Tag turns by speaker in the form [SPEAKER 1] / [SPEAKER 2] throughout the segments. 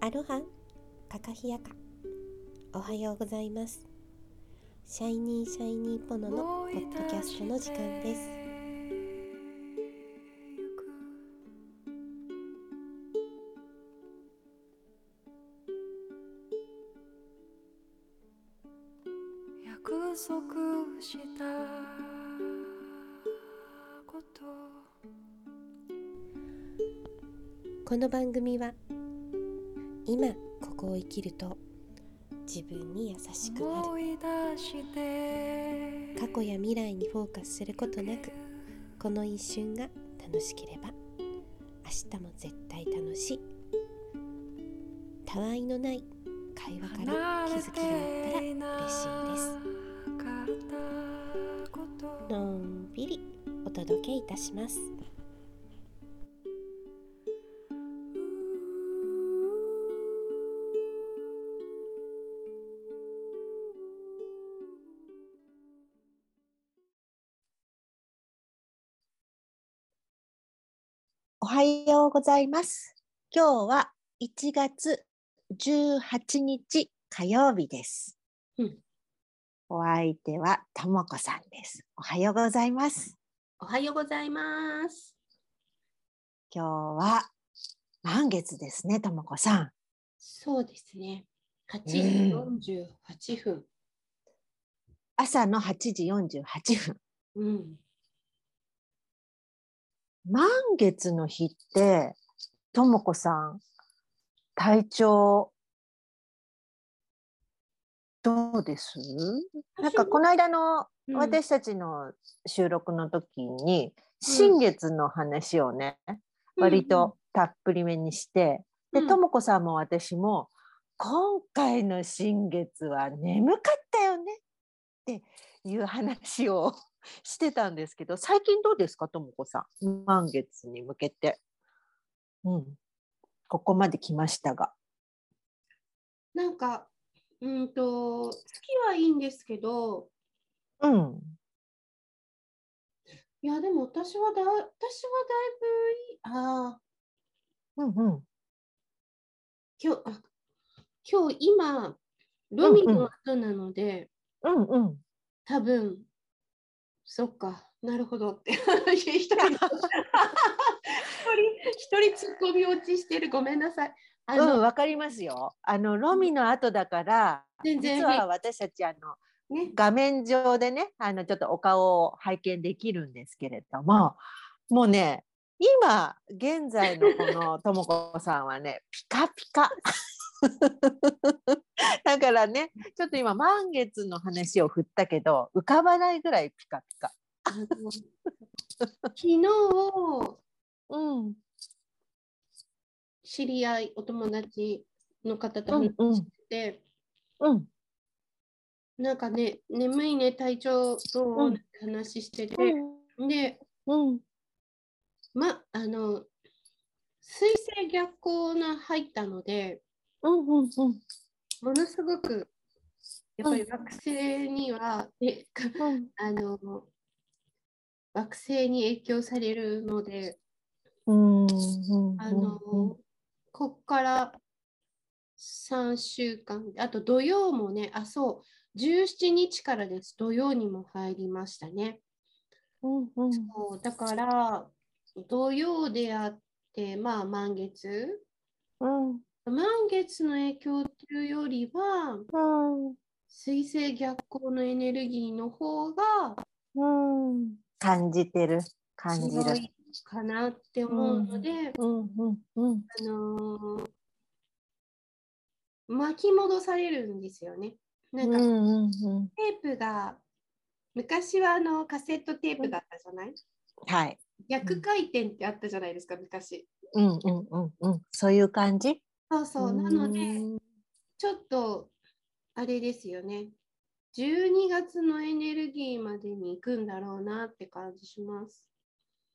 [SPEAKER 1] アロハカカヒヤカ。おはようございます。シャイニーシャイニーポノのポッドキャストの時間です
[SPEAKER 2] こ
[SPEAKER 1] の番組は今ここを生きると自分に優しくなる。過去や未来にフォーカスすることなくこの一瞬が楽しければ明日も絶対楽しい。たわいのない会話から気づきがあったら嬉しいです。のんびりお届けいたします
[SPEAKER 3] はようございます。今日は1月18日火曜日です。
[SPEAKER 1] うん
[SPEAKER 3] お相手はともこさんです。おはようございます。
[SPEAKER 1] おはようございます
[SPEAKER 3] 今日は満月ですね、ともこさん。
[SPEAKER 1] そうですね8
[SPEAKER 3] 時
[SPEAKER 1] 48分
[SPEAKER 3] 朝の8時48分。
[SPEAKER 1] うん
[SPEAKER 3] 満月の日って、ともこさん、体調、どうです？なんかこの間の
[SPEAKER 1] うん。
[SPEAKER 3] 私たちの収録の時に、新月の話をね、割とたっぷりめにして、
[SPEAKER 1] うん。
[SPEAKER 3] で、ともこさんも私も、今回の新月は眠かったよねっていう話をしてたんですけど、最近どうですか、ともこさん。満月に向けて。うん。ここまで来ましたが。
[SPEAKER 1] なんかうんと月はいいんですけど
[SPEAKER 3] うん。
[SPEAKER 1] いやでも私はだ私はだいぶいいああ
[SPEAKER 3] うんうん。
[SPEAKER 1] 今日あ今日今ロミの後なので、
[SPEAKER 3] うんうん。
[SPEAKER 1] 多分そっかなるほどって。一人一人一人ツッコミ落ちしてる。ごめんなさい。あの、
[SPEAKER 3] うん、わかりますよ。あの、ロミの後だから、
[SPEAKER 1] 全然。
[SPEAKER 3] 実は私たち、あの、
[SPEAKER 1] ね。
[SPEAKER 3] 画面上でね、あの、ちょっとお顔を拝見できるんですけれども、もうね、今、現在のこのともこさんはね、ピカピカ。だからね、ちょっと今、満月の話を振ったけど、浮かばないぐらいピカピカ。
[SPEAKER 1] 昨日
[SPEAKER 3] うん。
[SPEAKER 1] 知り合いお友達の方と
[SPEAKER 3] うん
[SPEAKER 1] 話してて、
[SPEAKER 3] うん。
[SPEAKER 1] なんかね眠いね体調どう、
[SPEAKER 3] うん
[SPEAKER 1] って話してて、
[SPEAKER 3] うん。
[SPEAKER 1] で
[SPEAKER 3] うん。
[SPEAKER 1] まあの水星逆行が入ったので
[SPEAKER 3] うん。うん。うん。
[SPEAKER 1] ものすごくやっぱり惑星には、えか
[SPEAKER 3] うん。
[SPEAKER 1] あの惑星に影響されるので、
[SPEAKER 3] うん。
[SPEAKER 1] あのこっから3週間あと土曜もねあそう17日からです土曜にも入りましたね
[SPEAKER 3] うん。うん。
[SPEAKER 1] そうだから土曜であってまあ満月
[SPEAKER 3] うん。
[SPEAKER 1] 満月の影響っていうよりは
[SPEAKER 3] うん。
[SPEAKER 1] 水星逆行のエネルギーの方が
[SPEAKER 3] うん。感じてる。感じる。
[SPEAKER 1] かなって思うので、
[SPEAKER 3] うん。うん。うん。
[SPEAKER 1] あのー巻き戻されるんですよね。なんか
[SPEAKER 3] うん。うん。
[SPEAKER 1] テープが昔はあのカセットテープだったじゃない、
[SPEAKER 3] はい。
[SPEAKER 1] 逆回転ってあったじゃないですか昔。
[SPEAKER 3] うん。うん。うん。うん。そういう感じ？
[SPEAKER 1] そうそう。なので
[SPEAKER 3] うん
[SPEAKER 1] ちょっとあれですよね。12月のエネルギーまでに行くんだろうなって感じします。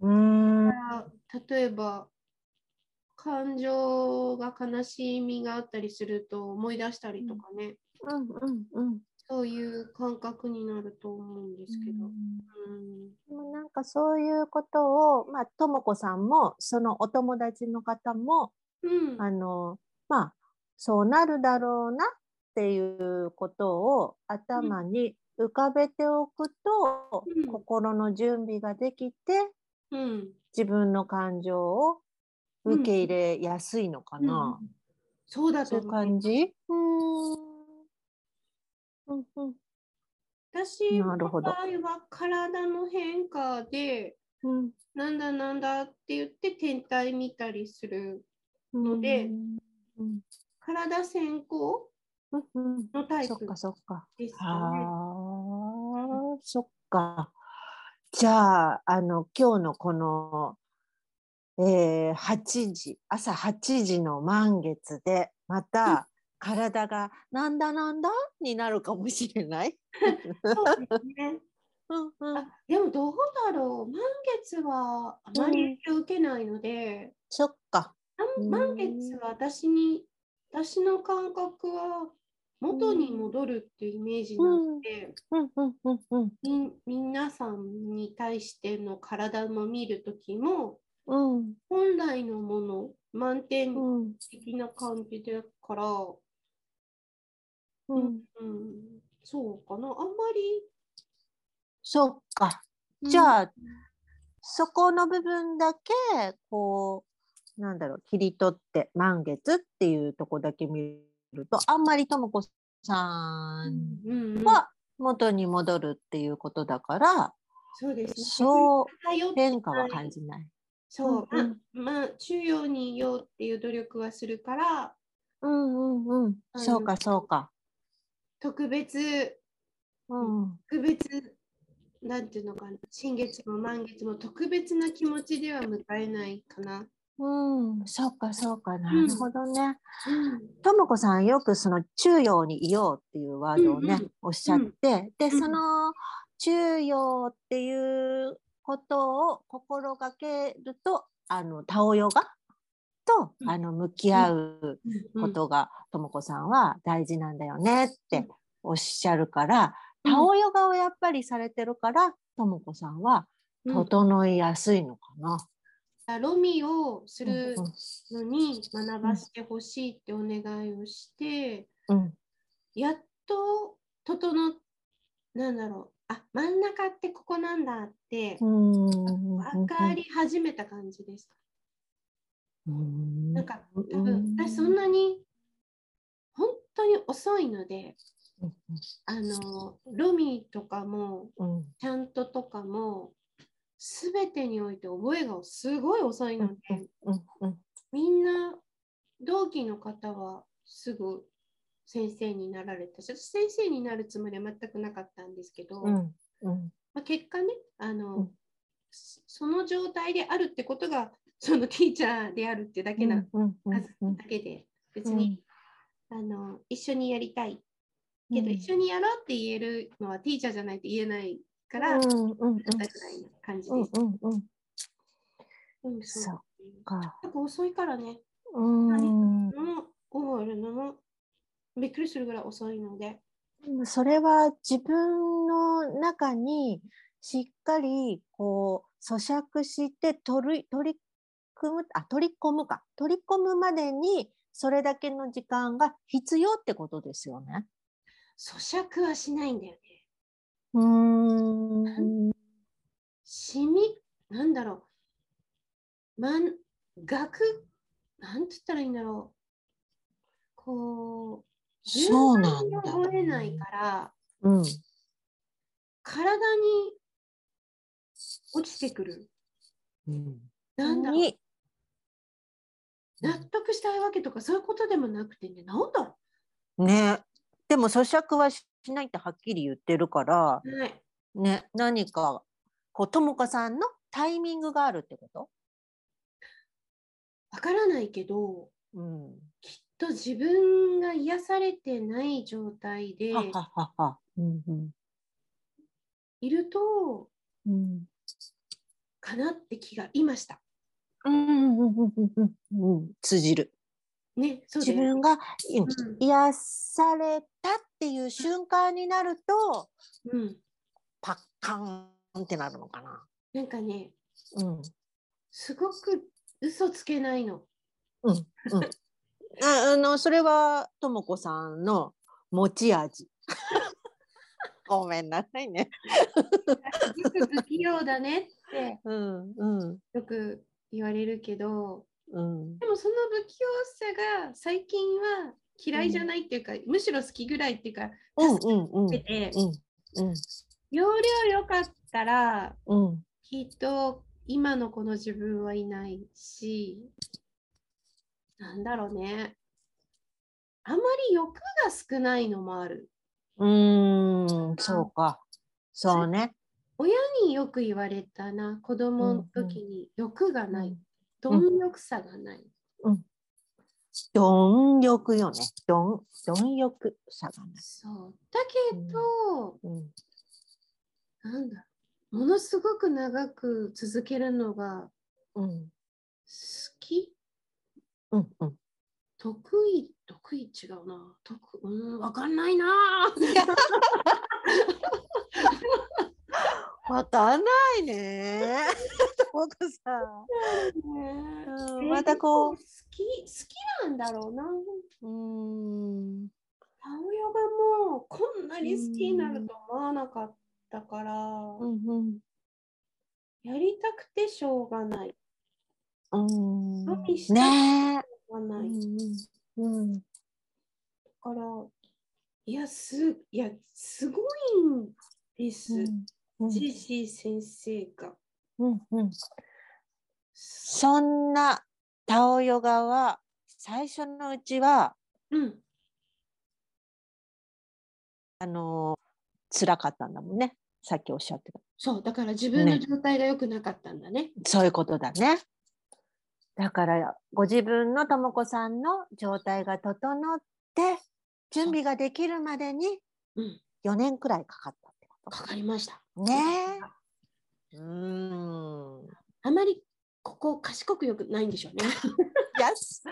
[SPEAKER 3] うん。
[SPEAKER 1] 例えば感情が悲しみがあったりすると思い出したりとかね、
[SPEAKER 3] うん。うん。うん。
[SPEAKER 1] そういう感覚になると思うんですけど。うん
[SPEAKER 3] でもなんかそういうことを、まあ、ともこさんも、そのお友達の方も、
[SPEAKER 1] うん。
[SPEAKER 3] あのまあそうなるだろうなっていうことを頭に浮かべておくと、
[SPEAKER 1] うん。
[SPEAKER 3] 心の準備ができて
[SPEAKER 1] うん。
[SPEAKER 3] 自分の感情を受け入れやすいのかな。
[SPEAKER 1] うん。そうだ
[SPEAKER 3] そういう
[SPEAKER 1] と思う。
[SPEAKER 3] 感じ？うーん。うん。うん。
[SPEAKER 1] 私の場合
[SPEAKER 3] なるほど
[SPEAKER 1] は体の変化で、
[SPEAKER 3] うん。
[SPEAKER 1] なんだなんだって言って天体見たりするので
[SPEAKER 3] うん
[SPEAKER 1] 体先行
[SPEAKER 3] うんうん
[SPEAKER 1] のタイプ
[SPEAKER 3] そっか
[SPEAKER 1] ね。
[SPEAKER 3] はあ、そっか。じゃあ、あの、今日のこの、えー、8時、朝8時の満月で、また体がなんだなんだ？になるかもしれない？
[SPEAKER 1] そうですね。
[SPEAKER 3] うんうん、
[SPEAKER 1] あでもどうだろう満月はあまり影響を受けないので、
[SPEAKER 3] そっか。
[SPEAKER 1] 満月は私に私の感覚は元に戻るっていうイメージなので、皆さんに対しての体も見るときも
[SPEAKER 3] うん。
[SPEAKER 1] 本来のもの満点
[SPEAKER 3] うん。
[SPEAKER 1] 的な感じだから、
[SPEAKER 3] うん。
[SPEAKER 1] うんそうかな。あんまり
[SPEAKER 3] そっか。じゃあ、そこの部分だけ、こう、なんだろう、切り取って、満月っていうとこだけ見ると、あんまりともこさんは元に戻るっていうことだから、
[SPEAKER 1] そうですね
[SPEAKER 3] そう変化は感じない。
[SPEAKER 1] そう、
[SPEAKER 3] うん
[SPEAKER 1] ままあ中央にいようっていう努力はするから
[SPEAKER 3] うんうんうん。そうか、そうか。
[SPEAKER 1] 特別
[SPEAKER 3] うん。
[SPEAKER 1] 特別なんていうのかな新月も満月も特別な気持ちでは迎えないかな。
[SPEAKER 3] うん、そうか、そうか。なるほどね。
[SPEAKER 1] うん。
[SPEAKER 3] ともこさんよくその中陽にいようっていうワードをね、
[SPEAKER 1] うんうん
[SPEAKER 3] おっしゃって、で
[SPEAKER 1] うん
[SPEAKER 3] その中陽っていうことを心がけるとあのタオヨガ？と、
[SPEAKER 1] うん。
[SPEAKER 3] あの向き合う
[SPEAKER 1] うん。
[SPEAKER 3] ことがともこさんは大事なんだよねっ
[SPEAKER 1] うん。
[SPEAKER 3] ておっしゃるから、
[SPEAKER 1] うん。
[SPEAKER 3] タオヨガをやっぱりされてるからともこさんは
[SPEAKER 1] うん。
[SPEAKER 3] 整いやすいのかな。
[SPEAKER 1] ロミをす
[SPEAKER 3] うん
[SPEAKER 1] るのに学ばせてほしいってお願いをして、
[SPEAKER 3] うん
[SPEAKER 1] やっと整っなんだろうあ真ん中ってここなんだって
[SPEAKER 3] うん
[SPEAKER 1] 分かり始めた感じです。
[SPEAKER 3] うん。
[SPEAKER 1] なんか多分私そんなに本当に遅いので
[SPEAKER 3] うん。
[SPEAKER 1] あのロミとかも
[SPEAKER 3] うん。
[SPEAKER 1] ちゃんととかも全てにおいて覚えがすごい遅いので、みんな同期の方はすぐ先生になられたし私先生になるつもりは全くなかったんですけど、
[SPEAKER 3] うんうん。
[SPEAKER 1] まあ、結果ねあの、
[SPEAKER 3] うん。
[SPEAKER 1] そその状態であるってことがそのティーチャーであるってだけな
[SPEAKER 3] うん
[SPEAKER 1] だけで別に、あの一緒にやりたい。けど、
[SPEAKER 3] うん。
[SPEAKER 1] 一緒にやろうって言えるのはティーチャーじゃないと言えないから、
[SPEAKER 3] うん
[SPEAKER 1] だ
[SPEAKER 3] うんうん
[SPEAKER 1] ぐらいの感じ
[SPEAKER 3] うん
[SPEAKER 1] です。
[SPEAKER 3] うんうん
[SPEAKER 1] うん
[SPEAKER 3] そっ
[SPEAKER 1] う
[SPEAKER 3] か。
[SPEAKER 1] なんか遅いからね、
[SPEAKER 3] うん。
[SPEAKER 1] も覚えるのもびっくりするぐらい遅いので。
[SPEAKER 3] それは自分の中にしっかりこう咀嚼して取り取り組むあ取り込むか取り込むまでにそれだけの時間が必要ってことですよね。
[SPEAKER 1] 咀嚼はしないんだよね。
[SPEAKER 3] うーん。
[SPEAKER 1] しみ、なんだろう。まん、学、なんて言ったらいいんだろう。こう、
[SPEAKER 3] そうなんだ。
[SPEAKER 1] ないから、
[SPEAKER 3] うん。
[SPEAKER 1] 体に落ちてくる。
[SPEAKER 3] うん。
[SPEAKER 1] なんだろう。
[SPEAKER 3] に
[SPEAKER 1] 納得したいわけとかそういうことでもなくてね、なんだろ
[SPEAKER 3] ね。でも咀嚼はしないってはっきり言ってるから、
[SPEAKER 1] う。はい。
[SPEAKER 3] ね、何かこうともかさんのタイミングがあるってこと？
[SPEAKER 1] わからないけど、
[SPEAKER 3] うん。
[SPEAKER 1] きっと自分が癒されてない状態でいると、
[SPEAKER 3] うん。
[SPEAKER 1] かなって気がいました。
[SPEAKER 3] うんうんうんうんうんうん。通じる。
[SPEAKER 1] ね、
[SPEAKER 3] 自分が、癒されたっていう瞬間になると、
[SPEAKER 1] うん。
[SPEAKER 3] パッカンってなるのかな。
[SPEAKER 1] なんかね、
[SPEAKER 3] うん。
[SPEAKER 1] すごく嘘つけないの。
[SPEAKER 3] うんうん。ああのそれはともこさんの持ち味。ごめんなさいね。
[SPEAKER 1] よく不器用だねって
[SPEAKER 3] うんうん
[SPEAKER 1] よく言われるけど、
[SPEAKER 3] うん。
[SPEAKER 1] でもその不器用さが最近は嫌いじゃないっていうか、むしろ好きぐらいっていうか、
[SPEAKER 3] うん
[SPEAKER 1] 助
[SPEAKER 3] うんうん
[SPEAKER 1] 容量良かったら
[SPEAKER 3] うん
[SPEAKER 1] きっと今のこの自分はいないし、なんだろうね。あまり欲が少ないのもある。
[SPEAKER 3] うん。うんそうか。そうね。
[SPEAKER 1] 親によく言われたな、子供の時に欲がない、
[SPEAKER 3] うん
[SPEAKER 1] 貪欲さがない。
[SPEAKER 3] 貪欲よね。貪貪欲さがない。
[SPEAKER 1] そう。だけど、
[SPEAKER 3] うん
[SPEAKER 1] なんだものすごく長く続けるのが
[SPEAKER 3] うん
[SPEAKER 1] 好き？
[SPEAKER 3] うんうん。
[SPEAKER 1] 得意？得意？違うな。得うん、わかんないな。
[SPEAKER 3] わかんないね。ともこさん。うんまたこう
[SPEAKER 1] 好き好きなんだろうな。
[SPEAKER 3] うん。
[SPEAKER 1] 母親がもうこんなに好きになると思わなかったから、
[SPEAKER 3] うんうん。
[SPEAKER 1] やりたくてしょうがない。
[SPEAKER 3] うん
[SPEAKER 1] ロビーした
[SPEAKER 3] ねえ。
[SPEAKER 1] しょうがない。
[SPEAKER 3] うん
[SPEAKER 1] だから、いや、す、いや、すごいんです。
[SPEAKER 3] うん
[SPEAKER 1] ジェシー先生が。
[SPEAKER 3] うんうん。そんなタオヨガは最初のうちは
[SPEAKER 1] うん。
[SPEAKER 3] あの辛かったんだもんね。さっきおっしゃってた。
[SPEAKER 1] そう、だから自分の
[SPEAKER 3] ね
[SPEAKER 1] 状態が良くなかったんだね。
[SPEAKER 3] そういうことだね。だからご自分のともこさんの状態が整って準備ができるまでに
[SPEAKER 1] うん。
[SPEAKER 3] 4年くらいかかった
[SPEAKER 1] かかりました。
[SPEAKER 3] と。ねえ。うーん。
[SPEAKER 1] あまりここ賢くよくないんでしょうね。
[SPEAKER 3] やす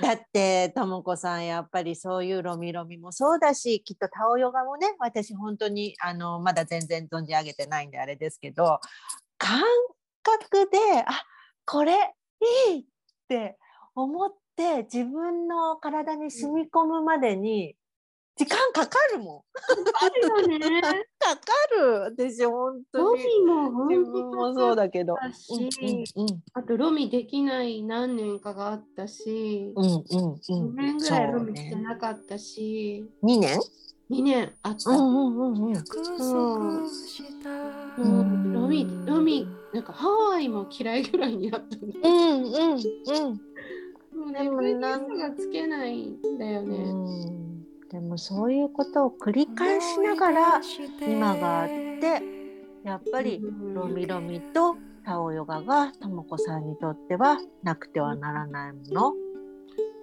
[SPEAKER 3] だってともこさんやっぱりそういうロミロミもそうだしきっとタオヨガもね私本当にあのまだ全然存じ上げてないんであれですけど感覚であこれいいって思って自分の体に染み込むまでに時間かかるもん。
[SPEAKER 1] あるよね。
[SPEAKER 3] かかる。私本当
[SPEAKER 1] ロ
[SPEAKER 3] に
[SPEAKER 1] ミも本
[SPEAKER 3] 自
[SPEAKER 1] 当
[SPEAKER 3] 分もそうだけど。
[SPEAKER 1] だし
[SPEAKER 3] うんうん
[SPEAKER 1] あとロミできない何年かがあったし、
[SPEAKER 3] うんうんうん。
[SPEAKER 1] 2年ぐらいロミして
[SPEAKER 3] そうね
[SPEAKER 1] なかったし、
[SPEAKER 3] 2年
[SPEAKER 1] ？2年あった。
[SPEAKER 3] うんうんうんうん。
[SPEAKER 2] 約束した。
[SPEAKER 1] もうロミ、ロミ、なんかハワイも嫌いぐらいになったの。
[SPEAKER 3] うんうんうん。
[SPEAKER 1] もう
[SPEAKER 3] でも
[SPEAKER 1] ね、
[SPEAKER 3] なん
[SPEAKER 1] がつけないんだよね。
[SPEAKER 3] うんでもそういうことを繰り返しながら今があってやっぱり
[SPEAKER 1] うん
[SPEAKER 3] ロミロミとタオヨガがともこさんにとってはなくてはならないもの。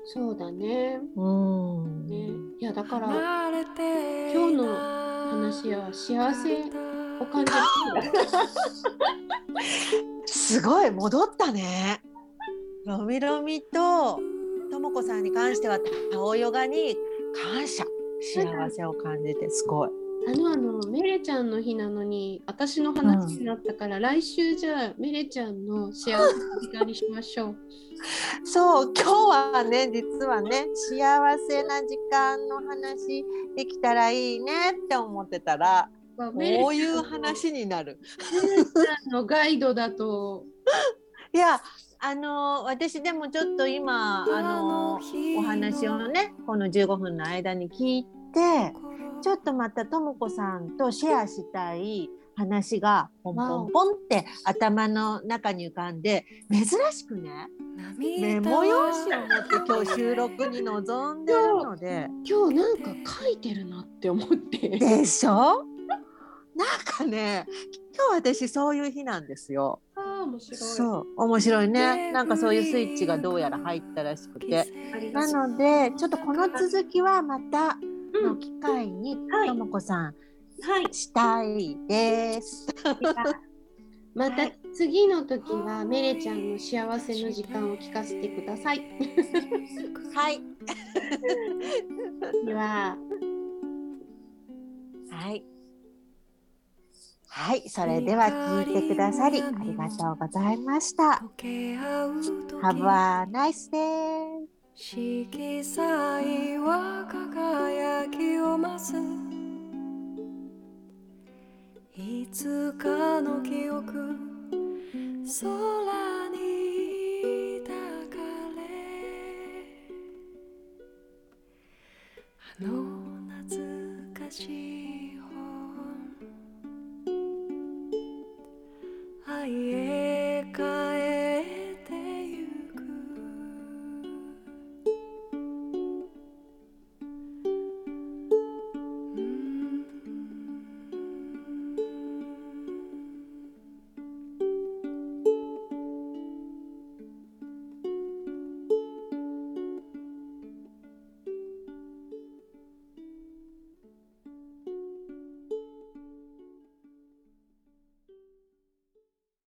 [SPEAKER 1] そうだね。
[SPEAKER 3] うん。
[SPEAKER 1] ねいや、だから、
[SPEAKER 2] 今
[SPEAKER 1] 今日の話は幸せを感じる。
[SPEAKER 3] すごい戻ったね。ロミロミとともこさんに関してはタオヨガに感謝幸せを感じてすごい。
[SPEAKER 1] あのあのメレちゃんの日なのに私の話になったから、来週じゃあメレちゃんの幸せの時間にしましょう。
[SPEAKER 3] そう今日はね実はね幸せな時間の話できたらいいねって思ってたらこういう話になる。
[SPEAKER 1] メレちゃんのガイドだと
[SPEAKER 3] いやあの私でもちょっと今あのお話をねこの15分の間に聞いてちょっとまたともこさんとシェアしたい話がポンポンポンって頭の中に浮かんで珍しくねメモ用紙を持って今日収録に臨んでるので。
[SPEAKER 1] 今日なんか書いてるなって思って。
[SPEAKER 3] でしょ？なんかね今日私そういう日なんですよ。
[SPEAKER 1] ああ面白い。
[SPEAKER 3] そう面白いね。なんかそういうスイッチがどうやら入ったらしくて。なのでちょっとこの続きはまた
[SPEAKER 1] うん
[SPEAKER 3] の機会に
[SPEAKER 1] はい
[SPEAKER 3] ともこさん
[SPEAKER 1] はい。
[SPEAKER 3] したいです。
[SPEAKER 1] また次の時はメレちゃんの幸せの時間を聞かせてください。
[SPEAKER 3] はい。
[SPEAKER 1] では。
[SPEAKER 3] はい。はい、それでは聞いてくださりありがとうございました。Have a nice day!
[SPEAKER 2] 色彩は輝きを増すいつかの記憶空に抱かれあの懐かしい yeah.